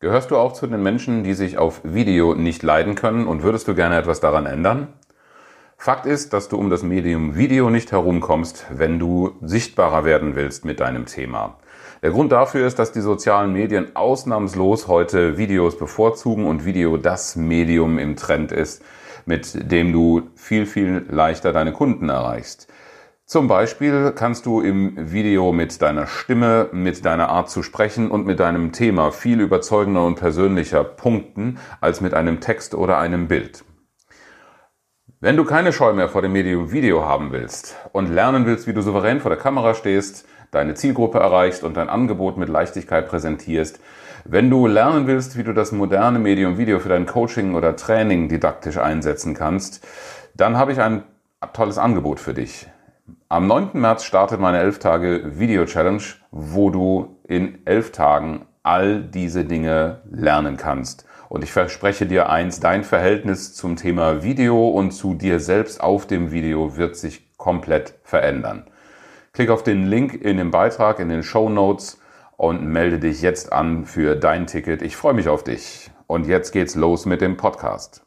Gehörst du auch zu den Menschen, die sich auf Video nicht leiden können und würdest du gerne etwas daran ändern? Fakt ist, dass du um das Medium Video nicht herumkommst, wenn du sichtbarer werden willst mit deinem Thema. Der Grund dafür ist, dass die sozialen Medien ausnahmslos heute Videos bevorzugen und Video das Medium im Trend ist, mit dem du viel, viel leichter deine Kunden erreichst. Zum Beispiel kannst du im Video mit deiner Stimme, mit deiner Art zu sprechen und mit deinem Thema viel überzeugender und persönlicher punkten als mit einem Text oder einem Bild. Wenn du keine Scheu mehr vor dem Medium Video haben willst und lernen willst, wie du souverän vor der Kamera stehst, deine Zielgruppe erreichst und dein Angebot mit Leichtigkeit präsentierst, wenn du lernen willst, wie du das moderne Medium Video für dein Coaching oder Training didaktisch einsetzen kannst, dann habe ich ein tolles Angebot für dich. Am 9. März startet meine 11 Tage Video Challenge, wo du in 11 Tagen all diese Dinge lernen kannst. Und ich verspreche dir eins, dein Verhältnis zum Thema Video und zu dir selbst auf dem Video wird sich komplett verändern. Klick auf den Link in dem Beitrag, in den Show Notes und melde dich jetzt an für dein Ticket. Ich freue mich auf dich. Und jetzt geht's los mit dem Podcast.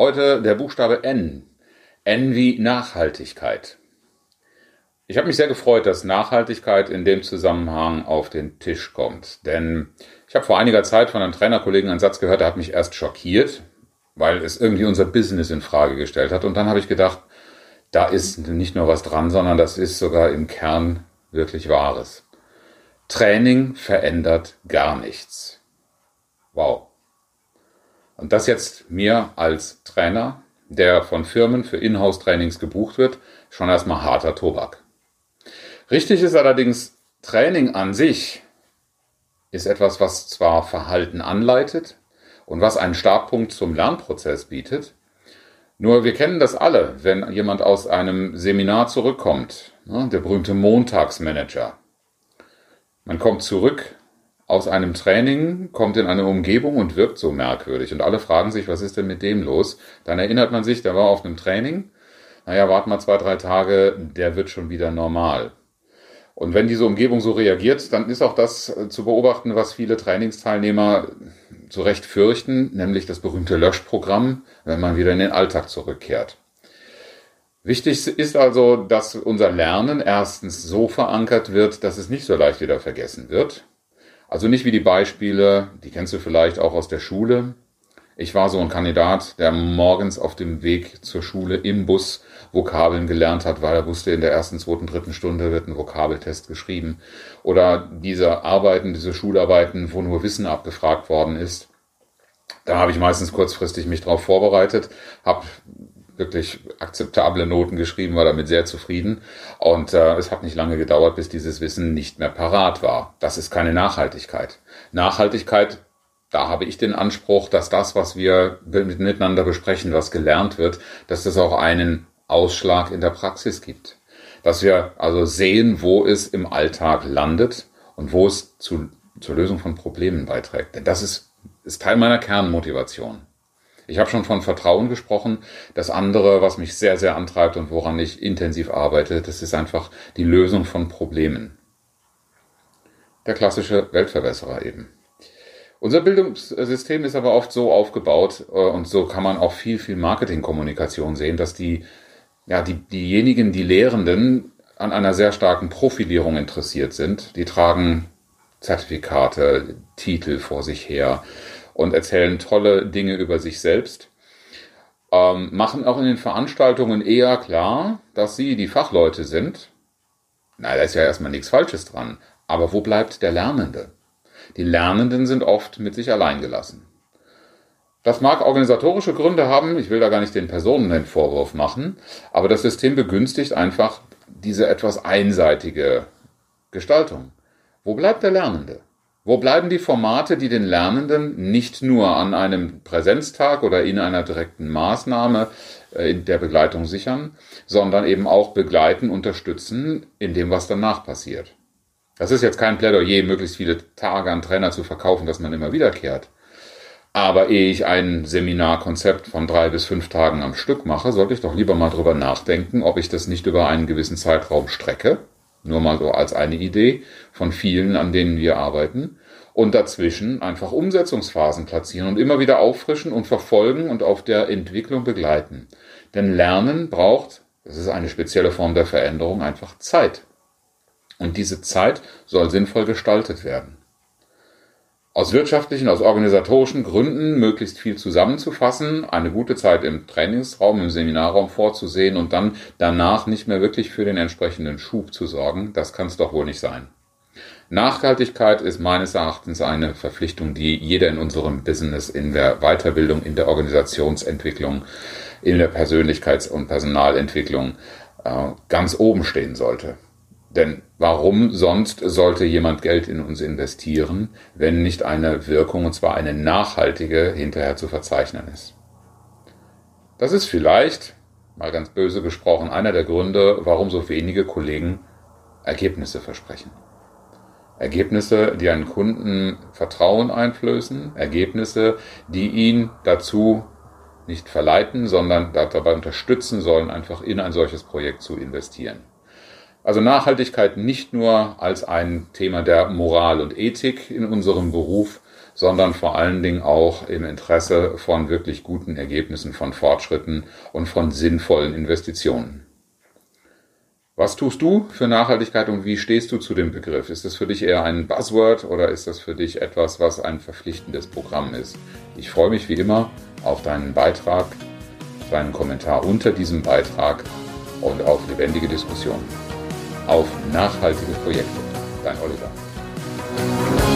Heute der Buchstabe N. N wie Nachhaltigkeit. Ich habe mich sehr gefreut, dass Nachhaltigkeit in dem Zusammenhang auf den Tisch kommt. Denn ich habe vor einiger Zeit von einem Trainerkollegen einen Satz gehört, der hat mich erst schockiert, weil es irgendwie unser Business in Frage gestellt hat. Und dann habe ich gedacht, da ist nicht nur was dran, sondern das ist sogar im Kern wirklich Wahres. Training verändert gar nichts. Wow. Und das jetzt mir als Trainer, der von Firmen für Inhouse-Trainings gebucht wird, schon erstmal harter Tobak. Richtig ist allerdings, Training an sich ist etwas, was zwar Verhalten anleitet und was einen Startpunkt zum Lernprozess bietet, nur wir kennen das alle, wenn jemand aus einem Seminar zurückkommt, ne, der berühmte Montagsmanager. Man kommt zurück aus einem Training, kommt in eine Umgebung und wirkt so merkwürdig. Und alle fragen sich, was ist denn mit dem los? Dann erinnert man sich, der war auf einem Training. Naja, warten mal zwei, drei Tage, der wird schon wieder normal. Und wenn diese Umgebung so reagiert, dann ist auch das äh, zu beobachten, was viele Trainingsteilnehmer zu Recht fürchten, nämlich das berühmte Löschprogramm, wenn man wieder in den Alltag zurückkehrt. Wichtig ist also, dass unser Lernen erstens so verankert wird, dass es nicht so leicht wieder vergessen wird. Also nicht wie die Beispiele, die kennst du vielleicht auch aus der Schule. Ich war so ein Kandidat, der morgens auf dem Weg zur Schule im Bus Vokabeln gelernt hat, weil er wusste, in der ersten, zweiten, dritten Stunde wird ein Vokabeltest geschrieben. Oder diese Arbeiten, diese Schularbeiten, wo nur Wissen abgefragt worden ist. Da habe ich meistens kurzfristig mich darauf vorbereitet, habe wirklich akzeptable Noten geschrieben, war damit sehr zufrieden. Und äh, es hat nicht lange gedauert, bis dieses Wissen nicht mehr parat war. Das ist keine Nachhaltigkeit. Nachhaltigkeit, da habe ich den Anspruch, dass das, was wir miteinander besprechen, was gelernt wird, dass das auch einen Ausschlag in der Praxis gibt. Dass wir also sehen, wo es im Alltag landet und wo es zu, zur Lösung von Problemen beiträgt. Denn das ist, ist Teil meiner Kernmotivation. Ich habe schon von Vertrauen gesprochen. Das andere, was mich sehr, sehr antreibt und woran ich intensiv arbeite, das ist einfach die Lösung von Problemen. Der klassische Weltverbesserer eben. Unser Bildungssystem ist aber oft so aufgebaut äh, und so kann man auch viel, viel Marketingkommunikation sehen, dass die, ja, die, diejenigen, die Lehrenden an einer sehr starken Profilierung interessiert sind. Die tragen Zertifikate, Titel vor sich her, und erzählen tolle Dinge über sich selbst. Ähm, machen auch in den Veranstaltungen eher klar, dass sie die Fachleute sind. Na, da ist ja erstmal nichts Falsches dran. Aber wo bleibt der Lernende? Die Lernenden sind oft mit sich allein gelassen. Das mag organisatorische Gründe haben, ich will da gar nicht den Personen den Vorwurf machen, aber das System begünstigt einfach diese etwas einseitige Gestaltung Wo bleibt der Lernende? Wo bleiben die Formate, die den Lernenden nicht nur an einem Präsenztag oder in einer direkten Maßnahme äh, in der Begleitung sichern, sondern eben auch begleiten, unterstützen in dem, was danach passiert? Das ist jetzt kein Plädoyer, möglichst viele Tage an Trainer zu verkaufen, dass man immer wiederkehrt. Aber ehe ich ein Seminarkonzept von drei bis fünf Tagen am Stück mache, sollte ich doch lieber mal drüber nachdenken, ob ich das nicht über einen gewissen Zeitraum strecke nur mal so als eine Idee von vielen, an denen wir arbeiten. Und dazwischen einfach Umsetzungsphasen platzieren und immer wieder auffrischen und verfolgen und auf der Entwicklung begleiten. Denn Lernen braucht, das ist eine spezielle Form der Veränderung, einfach Zeit. Und diese Zeit soll sinnvoll gestaltet werden aus wirtschaftlichen, aus organisatorischen Gründen möglichst viel zusammenzufassen, eine gute Zeit im Trainingsraum, im Seminarraum vorzusehen und dann danach nicht mehr wirklich für den entsprechenden Schub zu sorgen, das kann es doch wohl nicht sein. Nachhaltigkeit ist meines Erachtens eine Verpflichtung, die jeder in unserem Business, in der Weiterbildung, in der Organisationsentwicklung, in der Persönlichkeits- und Personalentwicklung äh, ganz oben stehen sollte. Denn warum sonst sollte jemand Geld in uns investieren, wenn nicht eine Wirkung, und zwar eine nachhaltige, hinterher zu verzeichnen ist? Das ist vielleicht, mal ganz böse gesprochen, einer der Gründe, warum so wenige Kollegen Ergebnisse versprechen. Ergebnisse, die einen Kunden Vertrauen einflößen, Ergebnisse, die ihn dazu nicht verleiten, sondern dabei unterstützen sollen, einfach in ein solches Projekt zu investieren. Also Nachhaltigkeit nicht nur als ein Thema der Moral und Ethik in unserem Beruf, sondern vor allen Dingen auch im Interesse von wirklich guten Ergebnissen, von Fortschritten und von sinnvollen Investitionen. Was tust du für Nachhaltigkeit und wie stehst du zu dem Begriff? Ist das für dich eher ein Buzzword oder ist das für dich etwas, was ein verpflichtendes Programm ist? Ich freue mich wie immer auf deinen Beitrag, deinen Kommentar unter diesem Beitrag und auf lebendige Diskussionen auf nachhaltige Projekte. Dein Oliver.